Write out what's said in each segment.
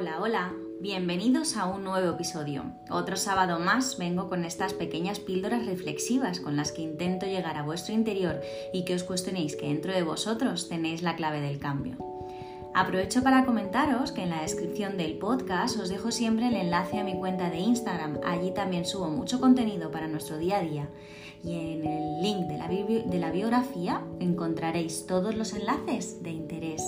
Hola, hola, bienvenidos a un nuevo episodio. Otro sábado más vengo con estas pequeñas píldoras reflexivas con las que intento llegar a vuestro interior y que os cuestionéis que dentro de vosotros tenéis la clave del cambio. Aprovecho para comentaros que en la descripción del podcast os dejo siempre el enlace a mi cuenta de Instagram. Allí también subo mucho contenido para nuestro día a día. Y en el link de la, de la biografía encontraréis todos los enlaces de interés.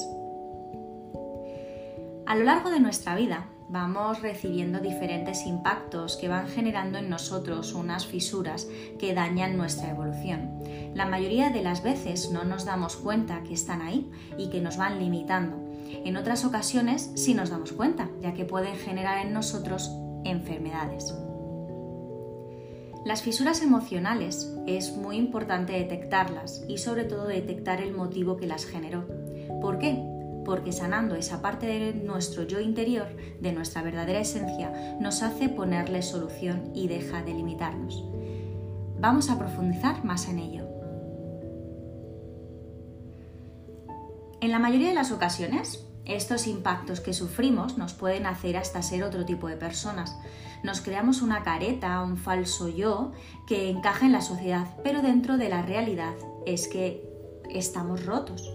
A lo largo de nuestra vida vamos recibiendo diferentes impactos que van generando en nosotros unas fisuras que dañan nuestra evolución. La mayoría de las veces no nos damos cuenta que están ahí y que nos van limitando. En otras ocasiones sí nos damos cuenta, ya que pueden generar en nosotros enfermedades. Las fisuras emocionales es muy importante detectarlas y sobre todo detectar el motivo que las generó. ¿Por qué? Porque sanando esa parte de nuestro yo interior, de nuestra verdadera esencia, nos hace ponerle solución y deja de limitarnos. Vamos a profundizar más en ello. En la mayoría de las ocasiones, estos impactos que sufrimos nos pueden hacer hasta ser otro tipo de personas. Nos creamos una careta, un falso yo que encaja en la sociedad, pero dentro de la realidad es que estamos rotos.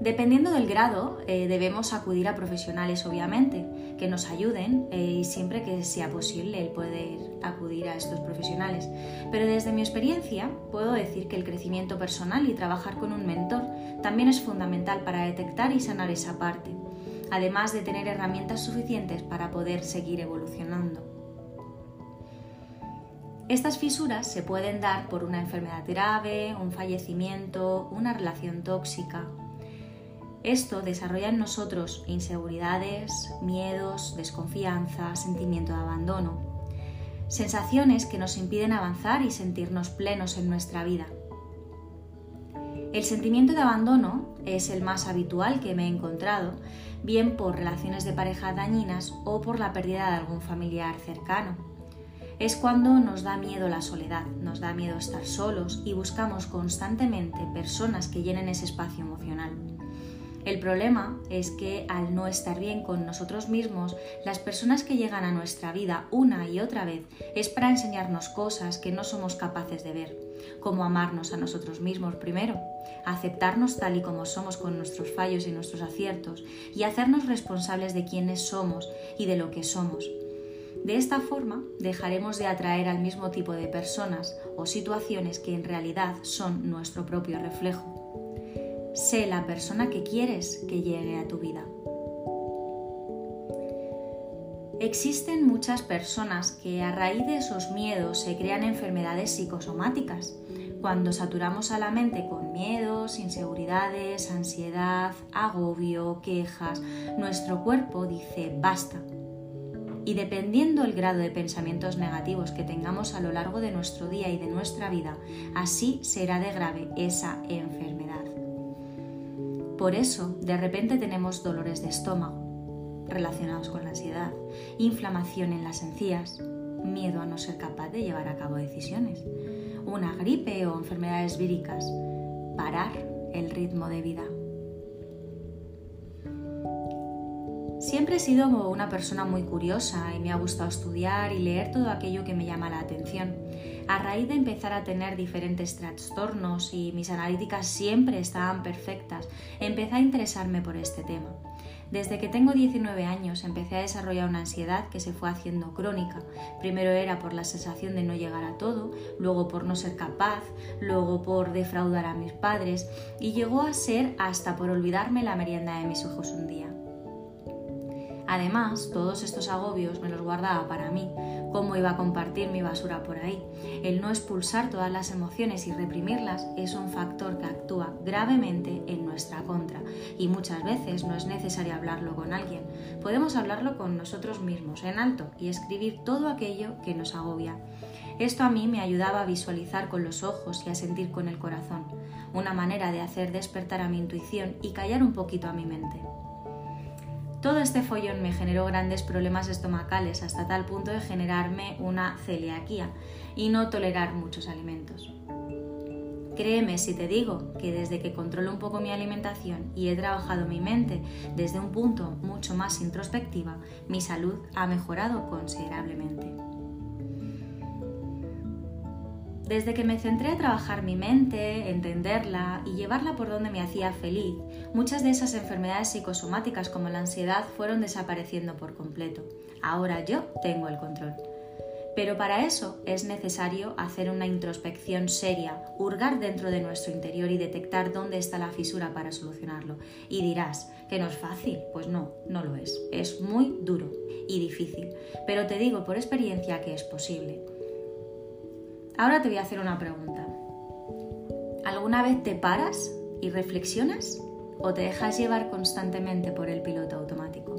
Dependiendo del grado, eh, debemos acudir a profesionales, obviamente, que nos ayuden eh, y siempre que sea posible el poder acudir a estos profesionales. Pero desde mi experiencia puedo decir que el crecimiento personal y trabajar con un mentor también es fundamental para detectar y sanar esa parte, además de tener herramientas suficientes para poder seguir evolucionando. Estas fisuras se pueden dar por una enfermedad grave, un fallecimiento, una relación tóxica, esto desarrolla en nosotros inseguridades, miedos, desconfianza, sentimiento de abandono, sensaciones que nos impiden avanzar y sentirnos plenos en nuestra vida. El sentimiento de abandono es el más habitual que me he encontrado, bien por relaciones de pareja dañinas o por la pérdida de algún familiar cercano. Es cuando nos da miedo la soledad, nos da miedo estar solos y buscamos constantemente personas que llenen ese espacio emocional. El problema es que al no estar bien con nosotros mismos, las personas que llegan a nuestra vida una y otra vez es para enseñarnos cosas que no somos capaces de ver, como amarnos a nosotros mismos primero, aceptarnos tal y como somos con nuestros fallos y nuestros aciertos y hacernos responsables de quiénes somos y de lo que somos. De esta forma dejaremos de atraer al mismo tipo de personas o situaciones que en realidad son nuestro propio reflejo. Sé la persona que quieres que llegue a tu vida. Existen muchas personas que a raíz de esos miedos se crean enfermedades psicosomáticas. Cuando saturamos a la mente con miedos, inseguridades, ansiedad, agobio, quejas, nuestro cuerpo dice basta. Y dependiendo el grado de pensamientos negativos que tengamos a lo largo de nuestro día y de nuestra vida, así será de grave esa enfermedad. Por eso, de repente tenemos dolores de estómago relacionados con la ansiedad, inflamación en las encías, miedo a no ser capaz de llevar a cabo decisiones, una gripe o enfermedades víricas, parar el ritmo de vida. Siempre he sido una persona muy curiosa y me ha gustado estudiar y leer todo aquello que me llama la atención. A raíz de empezar a tener diferentes trastornos y mis analíticas siempre estaban perfectas, empecé a interesarme por este tema. Desde que tengo 19 años empecé a desarrollar una ansiedad que se fue haciendo crónica. Primero era por la sensación de no llegar a todo, luego por no ser capaz, luego por defraudar a mis padres y llegó a ser hasta por olvidarme la merienda de mis hijos un día. Además, todos estos agobios me los guardaba para mí. ¿Cómo iba a compartir mi basura por ahí? El no expulsar todas las emociones y reprimirlas es un factor que actúa gravemente en nuestra contra y muchas veces no es necesario hablarlo con alguien. Podemos hablarlo con nosotros mismos en alto y escribir todo aquello que nos agobia. Esto a mí me ayudaba a visualizar con los ojos y a sentir con el corazón, una manera de hacer despertar a mi intuición y callar un poquito a mi mente. Todo este follón me generó grandes problemas estomacales hasta tal punto de generarme una celiaquía y no tolerar muchos alimentos. Créeme si te digo que desde que controlo un poco mi alimentación y he trabajado mi mente desde un punto mucho más introspectiva, mi salud ha mejorado considerablemente. Desde que me centré a trabajar mi mente, entenderla y llevarla por donde me hacía feliz, muchas de esas enfermedades psicosomáticas como la ansiedad fueron desapareciendo por completo. Ahora yo tengo el control. Pero para eso es necesario hacer una introspección seria, hurgar dentro de nuestro interior y detectar dónde está la fisura para solucionarlo. Y dirás, que no es fácil. Pues no, no lo es. Es muy duro y difícil. Pero te digo por experiencia que es posible. Ahora te voy a hacer una pregunta. ¿Alguna vez te paras y reflexionas o te dejas llevar constantemente por el piloto automático?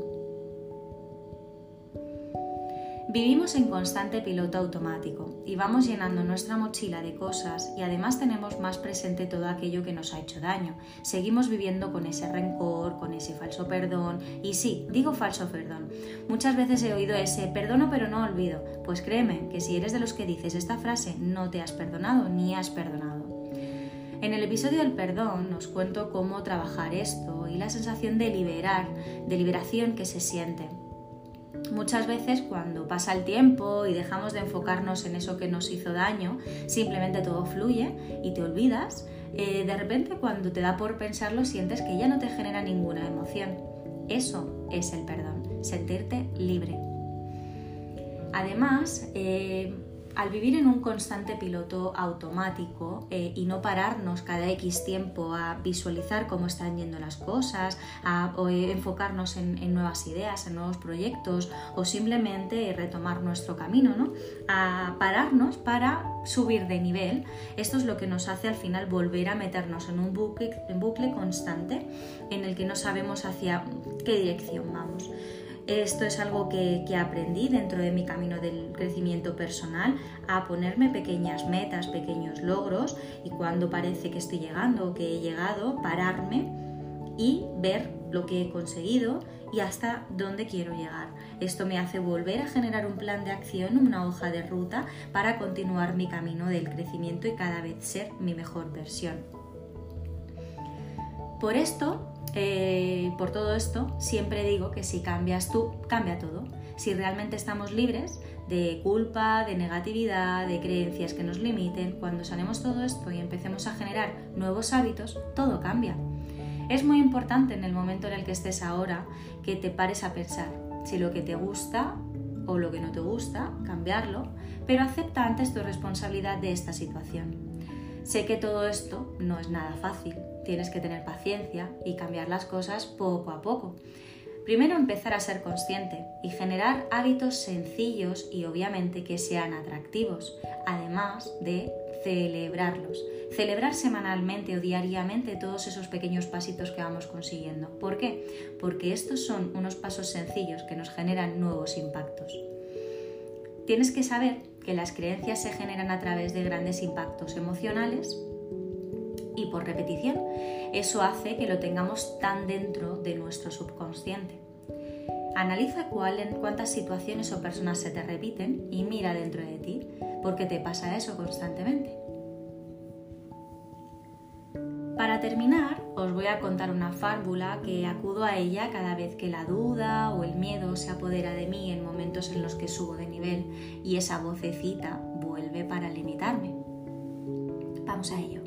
Vivimos en constante piloto automático y vamos llenando nuestra mochila de cosas y además tenemos más presente todo aquello que nos ha hecho daño. Seguimos viviendo con ese rencor, con ese falso perdón y sí, digo falso perdón. Muchas veces he oído ese perdono pero no olvido. Pues créeme que si eres de los que dices esta frase no te has perdonado ni has perdonado. En el episodio del perdón os cuento cómo trabajar esto y la sensación de liberar, de liberación que se siente. Muchas veces cuando pasa el tiempo y dejamos de enfocarnos en eso que nos hizo daño, simplemente todo fluye y te olvidas, eh, de repente cuando te da por pensarlo sientes que ya no te genera ninguna emoción. Eso es el perdón, sentirte libre. Además, eh, al vivir en un constante piloto automático eh, y no pararnos cada X tiempo a visualizar cómo están yendo las cosas, a eh, enfocarnos en, nuevas ideas, en nuevos proyectos o simplemente retomar nuestro camino, ¿no? a pararnos para subir de nivel, esto es lo que nos hace al final volver a meternos en un bucle constante en el que no sabemos hacia qué dirección vamos. Esto es algo que, aprendí dentro de mi camino del crecimiento personal, a ponerme pequeñas metas, pequeños logros y cuando parece que estoy llegando o que he llegado, pararme y ver lo que he conseguido y hasta dónde quiero llegar. Esto me hace volver a generar un plan de acción, una hoja de ruta para continuar mi camino del crecimiento y cada vez ser mi mejor versión. Por esto eh, por todo esto, siempre digo que si cambias tú, cambia todo. Si realmente estamos libres de culpa, de negatividad, de creencias que nos limiten, cuando sanemos todo esto y empecemos a generar nuevos hábitos, todo cambia. Es muy importante en el momento en el que estés ahora que te pares a pensar si lo que te gusta o lo que no te gusta, cambiarlo, pero acepta antes tu responsabilidad de esta situación. Sé que todo esto no es nada fácil, tienes que tener paciencia y cambiar las cosas poco a poco. Primero empezar a ser consciente y generar hábitos sencillos y obviamente que sean atractivos, además de celebrarlos. Celebrar semanalmente o diariamente todos esos pequeños pasitos que vamos consiguiendo. ¿Por qué? Porque estos son unos pasos sencillos que nos generan nuevos impactos. Tienes que saber que las creencias se generan a través de grandes impactos emocionales y por repetición. Eso hace que lo tengamos tan dentro de nuestro subconsciente. Analiza cuál, en cuántas situaciones o personas se te repiten y mira dentro de ti por qué te pasa eso constantemente. Para terminar, os voy a contar una fábula que acudo a ella cada vez que la duda o el miedo se apodera de mí en momentos en los que subo de nivel y esa vocecita vuelve para limitarme. Vamos a ello.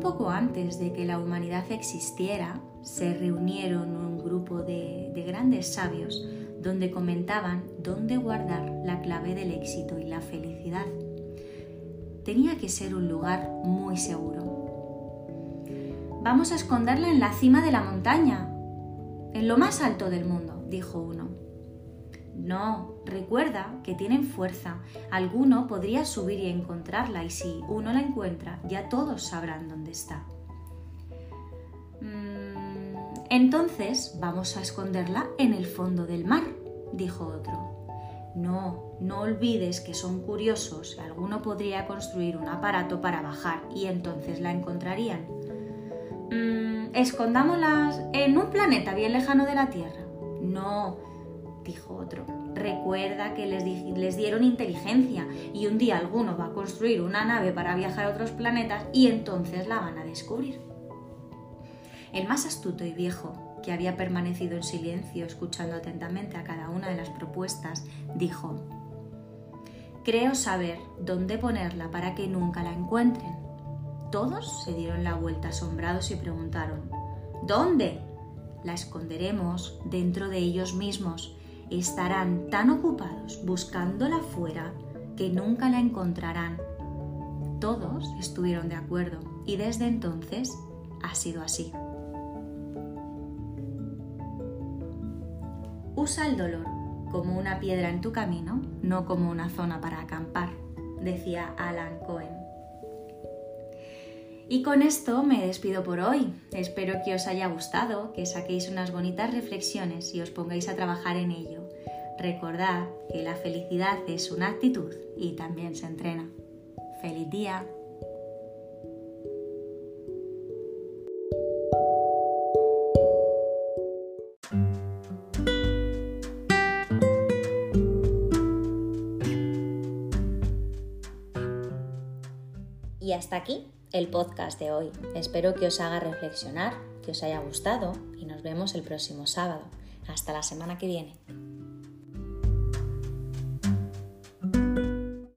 Poco antes de que la humanidad existiera, se reunieron un grupo de, grandes sabios donde comentaban dónde guardar la clave del éxito y la felicidad. Tenía que ser un lugar muy seguro. Vamos a esconderla en la cima de la montaña, en lo más alto del mundo, dijo uno. No, recuerda que tienen fuerza. Alguno podría subir y encontrarla y si uno la encuentra, ya todos sabrán dónde está. Mm, entonces vamos a esconderla en el fondo del mar, dijo otro. No, no olvides que son curiosos. Alguno podría construir un aparato para bajar y entonces la encontrarían. Mm, escondámosla en un planeta bien lejano de la Tierra. No, dijo otro. Recuerda que les, les, dieron inteligencia y un día alguno va a construir una nave para viajar a otros planetas y entonces la van a descubrir. El más astuto y viejo, que había permanecido en silencio escuchando atentamente a cada una de las propuestas, dijo, Creo saber dónde ponerla para que nunca la encuentren. Todos se dieron la vuelta asombrados y preguntaron, ¿Dónde? La esconderemos dentro de ellos mismos. Estarán tan ocupados buscándola fuera que nunca la encontrarán. Todos estuvieron de acuerdo y desde entonces ha sido así. Usa el dolor como una piedra en tu camino, no como una zona para acampar, decía Alan Cohen. Y con esto me despido por hoy. Espero que os haya gustado, que saquéis unas bonitas reflexiones y os pongáis a trabajar en ello. Recordad que la felicidad es una actitud y también se entrena. ¡Feliz día! Y hasta aquí el podcast de hoy. Espero que os haga reflexionar, que os haya gustado y nos vemos el próximo sábado. Hasta la semana que viene.